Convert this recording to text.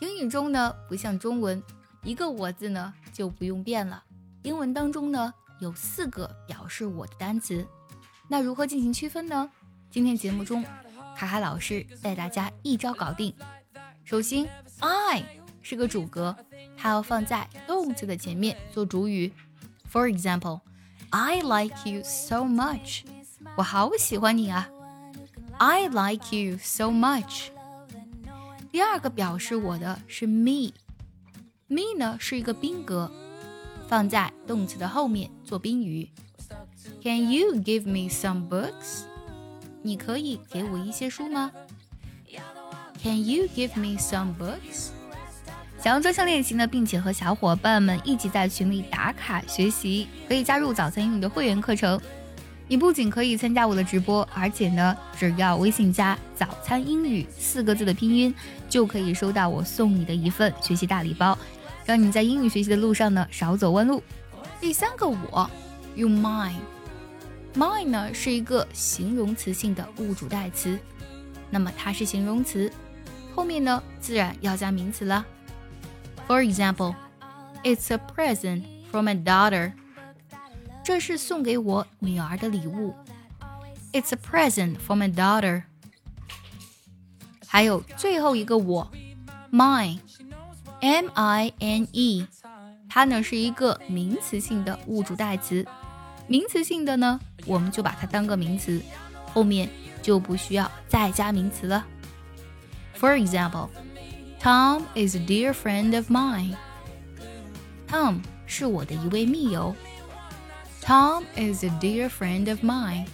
英语中呢，不像中文，一个我字呢就不用变了。英文当中呢，有四个表示我的单词，那如何进行区分呢？今天节目中，卡卡老师带大家一招搞定。首先，I 是个主格，它要放在动词的前面做主语。For example，I like you so much，我好喜欢你啊。I like you so much。第二个表示我的是 me，me 呢是一个宾格，放在动词的后面做宾语。Can you give me some books？你可以给我一些书吗？Can you give me some books？想要专项练习呢，并且和小伙伴们一起在群里打卡学习，可以加入早餐英语的会员课程。你不仅可以参加我的直播，而且呢，只要微信加“早餐英语”四个字的拼音，就可以收到我送你的一份学习大礼包，让你在英语学习的路上呢少走弯路。第三个我用 mine，mine 呢是一个形容词性的物主代词，那么它是形容词，后面呢自然要加名词了。For example, it's a present from a daughter. 这是送给我女儿的礼物。It's a present for my daughter。还有最后一个我，mine，m i n e，它呢是一个名词性的物主代词。名词性的呢，我们就把它当个名词，后面就不需要再加名词了。For example，Tom is a dear friend of mine。Tom 是我的一位密友。 Tom is a dear friend of mine.